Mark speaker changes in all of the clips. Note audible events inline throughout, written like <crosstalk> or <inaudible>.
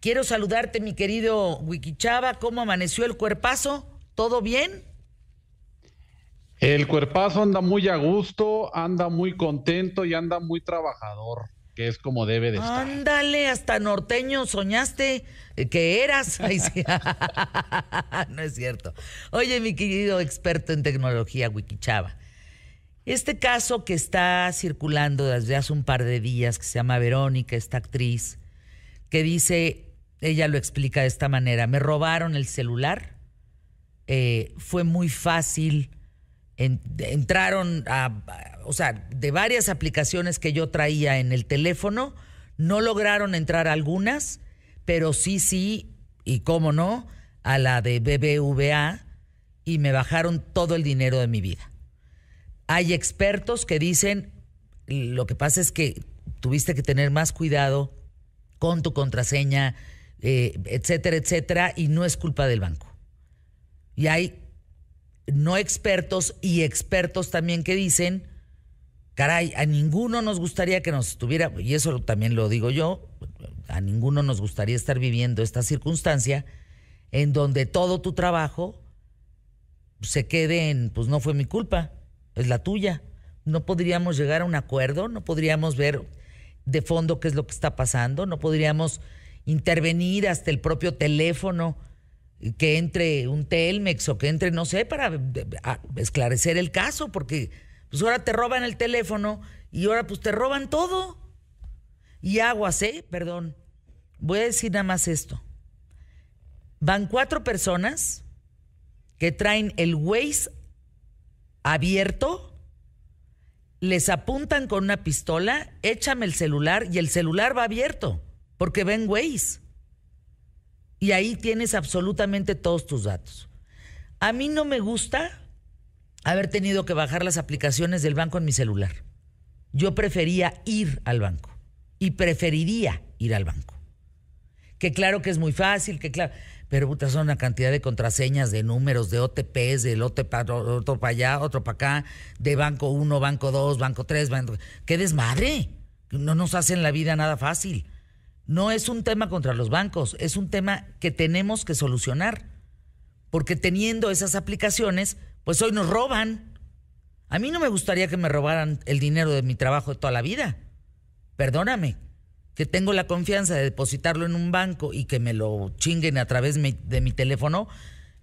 Speaker 1: Quiero saludarte, mi querido Wikichava. ¿Cómo amaneció el cuerpazo? ¿Todo bien?
Speaker 2: El cuerpazo anda muy a gusto, anda muy contento y anda muy trabajador, que es como debe de estar.
Speaker 1: Ándale, hasta norteño soñaste que eras. <laughs> <laughs> no es cierto. Oye, mi querido experto en tecnología, Wikichava. Este caso que está circulando desde hace un par de días, que se llama Verónica, esta actriz, que dice ella lo explica de esta manera, me robaron el celular, eh, fue muy fácil, entraron a, o sea, de varias aplicaciones que yo traía en el teléfono, no lograron entrar algunas, pero sí, sí, y cómo no, a la de BBVA y me bajaron todo el dinero de mi vida. Hay expertos que dicen, lo que pasa es que tuviste que tener más cuidado con tu contraseña, eh, etcétera, etcétera, y no es culpa del banco. Y hay no expertos y expertos también que dicen, caray, a ninguno nos gustaría que nos estuviera, y eso también lo digo yo, a ninguno nos gustaría estar viviendo esta circunstancia en donde todo tu trabajo se quede en, pues no fue mi culpa, es la tuya. No podríamos llegar a un acuerdo, no podríamos ver de fondo qué es lo que está pasando, no podríamos intervenir hasta el propio teléfono, que entre un Telmex o que entre, no sé, para esclarecer el caso, porque pues ahora te roban el teléfono y ahora pues te roban todo. Y aguas, ¿eh? Perdón. Voy a decir nada más esto. Van cuatro personas que traen el Waze abierto, les apuntan con una pistola, échame el celular y el celular va abierto porque ven Waze. Y ahí tienes absolutamente todos tus datos. A mí no me gusta haber tenido que bajar las aplicaciones del banco en mi celular. Yo prefería ir al banco y preferiría ir al banco. Que claro que es muy fácil, que claro, pero puta, son una cantidad de contraseñas, de números, de OTPs, del OTP, otro para allá, otro para acá, de banco 1, banco 2, banco 3, banco... ¡Qué desmadre! No nos hacen la vida nada fácil. No es un tema contra los bancos, es un tema que tenemos que solucionar. Porque teniendo esas aplicaciones, pues hoy nos roban. A mí no me gustaría que me robaran el dinero de mi trabajo de toda la vida. Perdóname, que tengo la confianza de depositarlo en un banco y que me lo chinguen a través de mi, teléfono.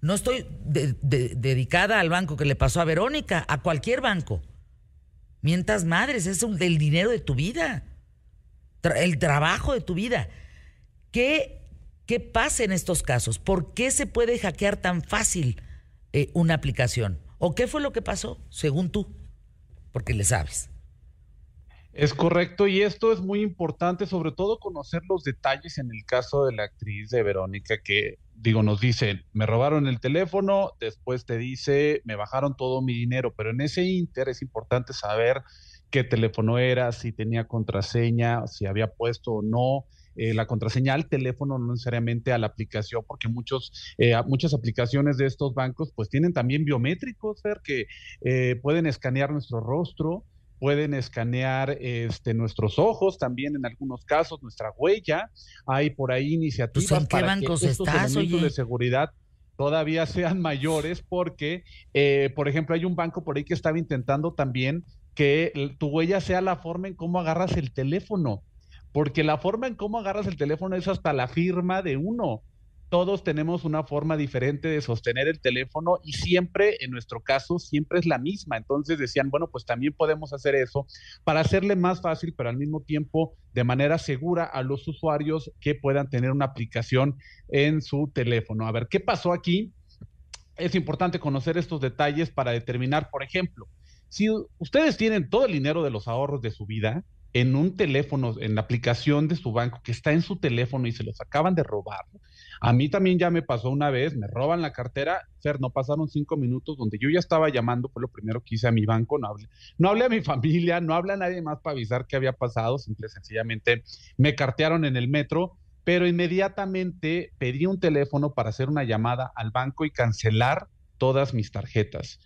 Speaker 1: No estoy dedicada al banco que le pasó a Verónica, a cualquier banco. Mientas madres, es el dinero de tu vida el trabajo de tu vida. ¿Qué, ¿Qué pasa en estos casos? ¿Por qué se puede hackear tan fácil eh, una aplicación? ¿O qué fue lo que pasó, según tú? Porque le sabes.
Speaker 2: Es correcto, y esto es muy importante, sobre todo conocer los detalles en el caso de la actriz de Verónica, que digo, nos dice, me robaron el teléfono, después te dice, me bajaron todo mi dinero, pero en ese inter es importante saber qué teléfono era, si tenía contraseña, si había puesto o no. Eh, la contraseña al teléfono, no necesariamente a la aplicación, porque muchos, eh, muchas aplicaciones de estos bancos pues tienen también biométricos, ver que eh, pueden escanear nuestro rostro, pueden escanear este, nuestros ojos también en algunos casos, nuestra huella. Hay por ahí iniciativas
Speaker 1: pues, para que estos elementos
Speaker 2: de seguridad todavía sean <laughs> mayores porque, por ejemplo, hay un banco por ahí que estaba intentando también que tu huella sea la forma en cómo agarras el teléfono, porque la forma en cómo agarras el teléfono es hasta la firma de uno. Todos tenemos una forma diferente de sostener el teléfono y siempre, en nuestro caso, siempre es la misma. Entonces decían, bueno, pues también podemos hacer eso para hacerle más fácil, pero al mismo tiempo de manera segura a los usuarios que puedan tener una aplicación en su teléfono. A ver, ¿qué pasó aquí? Es importante conocer estos detalles para determinar, por ejemplo, si ustedes tienen todo el dinero de los ahorros de su vida en un teléfono, en la aplicación de su banco que está en su teléfono y se los acaban de robar, a mí también ya me pasó una vez, me roban la cartera, Fer, no pasaron cinco minutos donde yo ya estaba llamando, fue lo primero que hice a mi banco, no hablé, no hablé a mi <laughs> familia, no hablé a nadie más para avisar qué había pasado, simple sencillamente me cartearon en el metro, pero inmediatamente pedí un teléfono para hacer una llamada al banco y cancelar todas mis tarjetas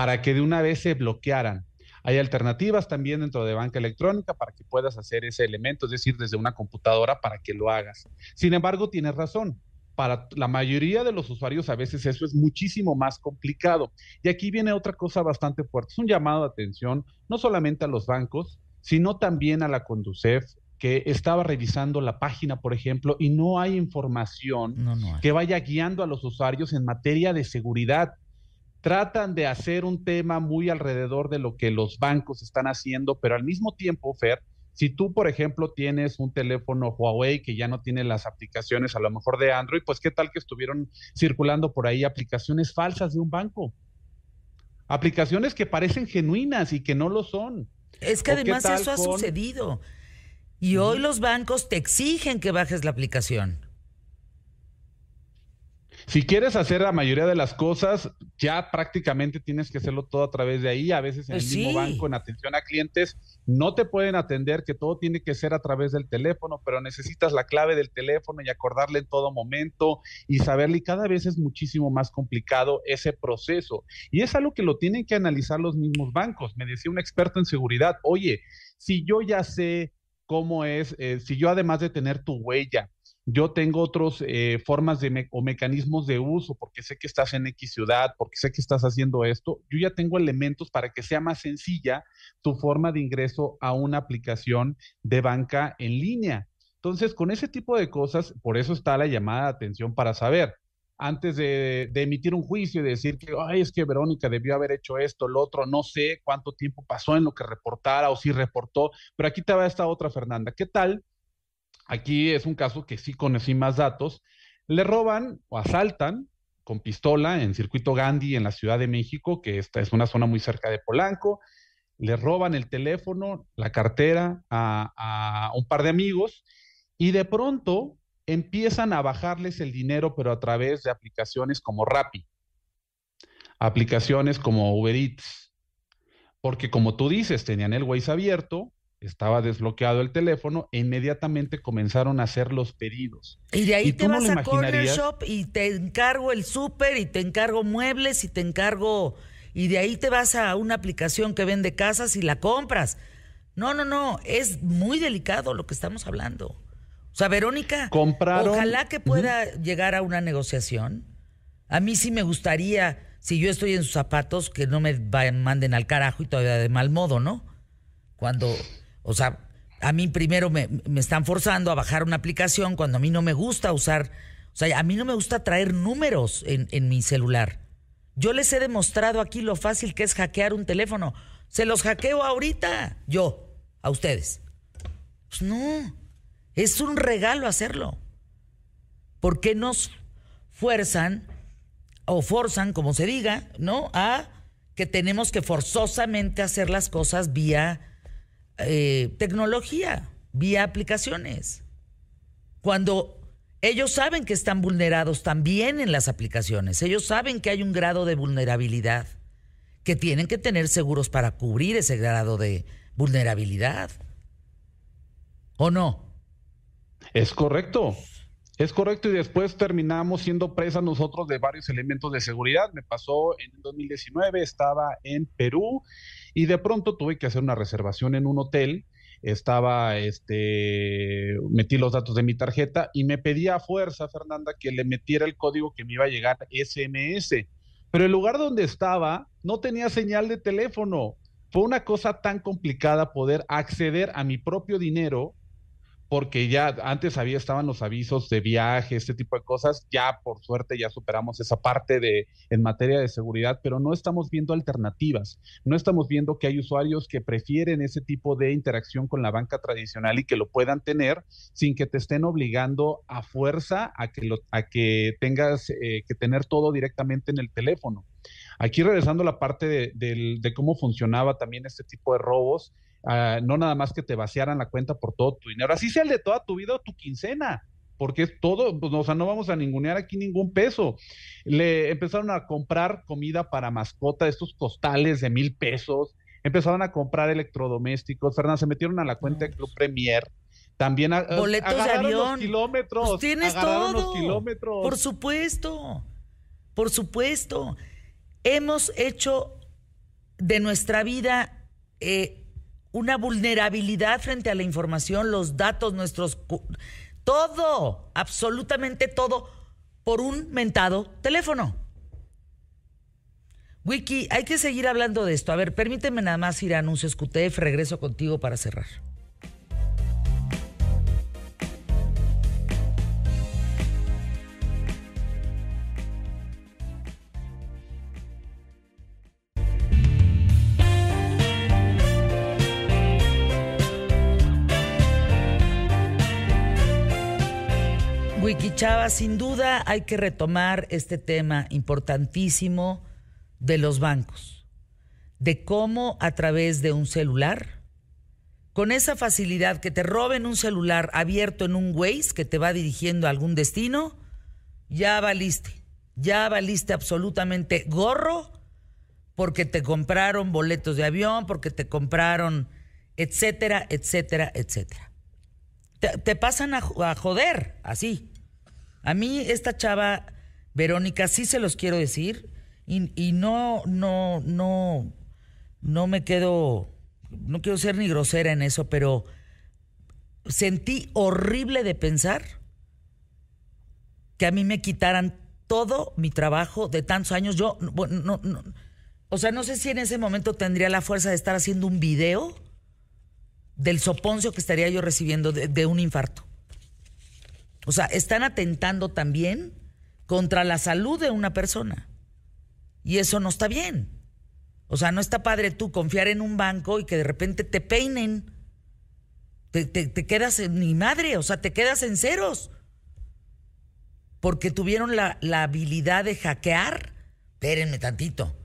Speaker 2: para que de una vez se bloquearan. Hay alternativas también dentro de banca electrónica para que puedas hacer ese elemento, es decir, desde una computadora para que lo hagas. Sin embargo, tienes razón. Para la mayoría de los usuarios a veces eso es muchísimo más complicado. Y aquí viene otra cosa bastante fuerte. Es un llamado de atención no solamente a los bancos, sino también a la Conducef, que estaba revisando la página, por ejemplo, y no hay información que vaya guiando a los usuarios en materia de seguridad. Tratan de hacer un tema muy alrededor de lo que los bancos están haciendo, pero al mismo tiempo, Fer, si tú, por ejemplo, tienes un teléfono Huawei que ya no tiene las aplicaciones a lo mejor de Android, pues qué tal que estuvieron circulando por ahí aplicaciones falsas de un banco. Aplicaciones que parecen genuinas y que no lo son.
Speaker 1: Es que además eso ha sucedido. Y hoy los bancos te exigen que bajes la aplicación.
Speaker 2: Si quieres hacer la mayoría de las cosas, ya prácticamente tienes que hacerlo todo a través de ahí. A veces en el pues mismo banco, en atención a clientes, no te pueden atender, que todo tiene que ser a través del teléfono, pero necesitas la clave del teléfono y acordarle en todo momento y saberle. Y cada vez es muchísimo más complicado ese proceso. Y es algo que lo tienen que analizar los mismos bancos. Me decía un experto en seguridad, oye, si yo ya sé cómo es, eh, si yo además de tener tu huella, yo tengo otras eh, formas de o mecanismos de uso, porque sé que estás en X ciudad, porque sé que estás haciendo esto, yo ya tengo elementos para que sea más sencilla tu forma de ingreso a una aplicación de banca en línea. Entonces, con ese tipo de cosas, por eso está la llamada de atención para saber, antes de, emitir un juicio y decir que, ay, es que Verónica debió haber hecho esto, lo otro, no sé cuánto tiempo pasó en lo que reportara o si reportó, pero aquí te va esta otra Fernanda. ¿Qué tal Aquí es un caso que sí conocí más datos. Le roban o asaltan con pistola en circuito Gandhi en la Ciudad de México, que esta es una zona muy cerca de Polanco. Le roban el teléfono, la cartera a, a un par de amigos y de pronto empiezan a bajarles el dinero, pero a través de aplicaciones como Rappi, aplicaciones como Uber Eats, porque como tú dices, tenían el Waze abierto, estaba desbloqueado el teléfono e inmediatamente comenzaron a hacer los pedidos.
Speaker 1: Y de ahí te vas a Corner Shop y te encargo el súper y te encargo muebles y te encargo y de ahí te vas a una aplicación que vende casas y la compras. No, no, no, es muy delicado lo que estamos hablando. O sea, Verónica, ojalá que pueda llegar a una negociación. A mí sí me gustaría, si yo estoy en sus zapatos, que no me manden al carajo y todavía de mal modo, ¿no? Cuando o sea, a mí primero me, están forzando a bajar una aplicación cuando a mí no me gusta usar, o sea, a mí no me gusta traer números en, en mi celular. Yo les he demostrado aquí lo fácil que es hackear un teléfono. Se los hackeo ahorita, yo, a ustedes. Pues no, es un regalo hacerlo. ¿Por qué nos fuerzan o forzan, como se diga, ¿no? A que tenemos que forzosamente hacer las cosas vía eh, tecnología, vía aplicaciones. Cuando ellos saben que están vulnerados también en las aplicaciones, ellos saben que hay un grado de vulnerabilidad, que tienen que tener seguros para cubrir ese grado de vulnerabilidad. ¿O no?
Speaker 2: Es correcto. Es correcto y después terminamos siendo presa nosotros de varios elementos de seguridad. Me pasó en el 2019, estaba en Perú y de pronto tuve que hacer una reservación en un hotel. Estaba, este, metí los datos de mi tarjeta y me pedía a fuerza, Fernanda, que le metiera el código que me iba a llegar SMS. Pero el lugar donde estaba no tenía señal de teléfono. Fue una cosa tan complicada poder acceder a mi propio dinero porque ya antes había estaban los avisos de viaje, este tipo de cosas, ya por suerte ya superamos esa parte de en materia de seguridad, pero no estamos viendo alternativas, no estamos viendo que hay usuarios que prefieren ese tipo de interacción con la banca tradicional y que lo puedan tener sin que te estén obligando a fuerza a que lo, a que tengas eh, que tener todo directamente en el teléfono. Aquí regresando a la parte de, de cómo funcionaba también este tipo de robos, Ah, no nada más que te vaciaran la cuenta por todo tu dinero, así sea el de toda tu vida o tu quincena, porque es todo, pues, o sea, no vamos a ningunear aquí ningún peso. Le empezaron a comprar comida para mascota, estos costales de mil pesos, empezaron a comprar electrodomésticos, Fernanda, se metieron a la cuenta de Club Premier. También a,
Speaker 1: boletos de avión.
Speaker 2: Los kilómetros.
Speaker 1: Pues tienes todo. Los kilómetros. Por supuesto. Por supuesto. Hemos hecho de nuestra vida eh, una vulnerabilidad frente a la información, los datos, nuestros... Todo, absolutamente todo, por un mentado teléfono. Wiki, hay que seguir hablando de esto. A ver, permíteme nada más ir a anuncios QTF, regreso contigo para cerrar. Chava, sin duda hay que retomar este tema importantísimo de los bancos, de cómo a través de un celular, con esa facilidad que te roben un celular abierto en un Waze que te va dirigiendo a algún destino, ya valiste, ya valiste absolutamente gorro porque te compraron boletos de avión, porque te compraron, etcétera, etcétera, etcétera. Te, pasan a joder, así. A mí esta chava, Verónica, sí se los quiero decir y, no, no, no, no me quedo, no quiero ser ni grosera en eso, pero sentí horrible de pensar que a mí me quitaran todo mi trabajo de tantos años. Yo, bueno, no, no, o sea, no sé si en ese momento tendría la fuerza de estar haciendo un video del soponcio que estaría yo recibiendo de un infarto. O sea, están atentando también contra la salud de una persona. Y eso no está bien. O sea, no está padre tú confiar en un banco y que de repente te peinen. Te, quedas en ni madre, o sea, te quedas en ceros. Porque tuvieron la, la habilidad de hackear. Espérenme tantito.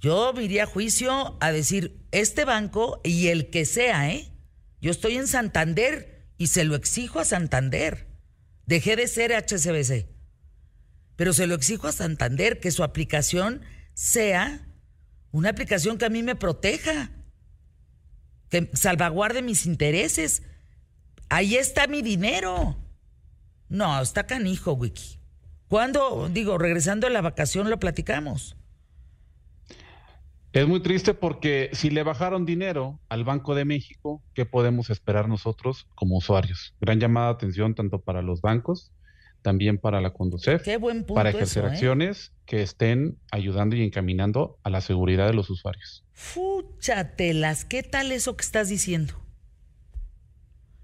Speaker 1: Yo me iría a juicio a decir, este banco y el que sea, ¿eh? Yo estoy en Santander y se lo exijo a Santander. Dejé de ser HCBC. Pero se lo exijo a Santander que su aplicación sea una aplicación que a mí me proteja, que salvaguarde mis intereses. Ahí está mi dinero. No, está canijo, Wiki. ¿Cuándo, digo, regresando a la vacación lo platicamos?
Speaker 2: Es muy triste porque si le bajaron dinero al Banco de México, ¿qué podemos esperar nosotros como usuarios? Gran llamada de atención tanto para los bancos, también para la Conducef, para ejercer ¿eh? acciones que estén ayudando y encaminando a la seguridad de los usuarios.
Speaker 1: Fúchatelas, ¿qué tal eso que estás diciendo?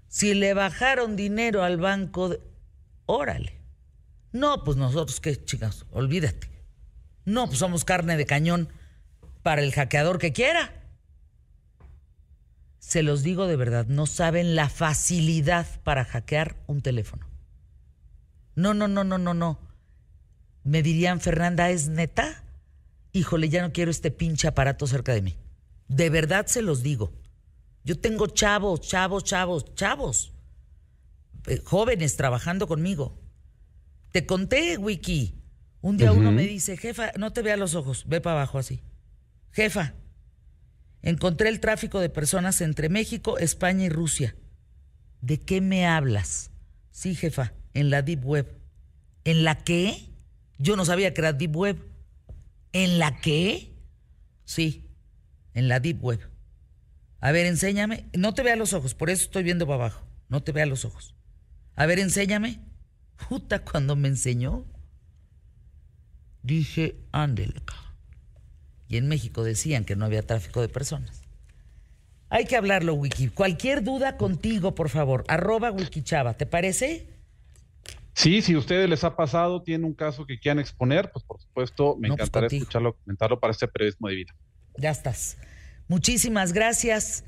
Speaker 1: Si le bajaron dinero al banco, de... órale. No, pues nosotros qué, chicas, olvídate. No, pues somos carne de cañón para el hackeador que quiera. Se los digo de verdad, no saben la facilidad para hackear un teléfono. No, no, no, no, no, no. Me dirían, Fernanda, ¿es neta? Híjole, ya no quiero este pinche aparato cerca de mí. De verdad se los digo. Yo tengo chavos, chavos, chavos, chavos. Eh, jóvenes trabajando conmigo. Te conté, Wiki. Un día uno me dice, jefa, no te vea los ojos, ve para abajo así. Jefa, encontré el tráfico de personas entre México, España y Rusia. ¿De qué me hablas? Sí, jefa, en la Deep Web. ¿En la qué? Yo no sabía que era Deep Web. ¿En la qué? Sí, en la Deep Web. A ver, enséñame. No te vea los ojos, por eso estoy viendo para abajo. No te vea los ojos. A ver, enséñame. Puta, cuando me enseñó, dije, ándele, y en México decían que no había tráfico de personas. Hay que hablarlo, Wiki. Cualquier duda contigo, por favor. Arroba Wikichava, ¿te parece?
Speaker 2: Sí, si a ustedes les ha pasado, tiene un caso que quieran exponer, pues por supuesto me pues, encantará escucharlo, comentarlo para este periodismo de vida.
Speaker 1: Ya estás. Muchísimas gracias.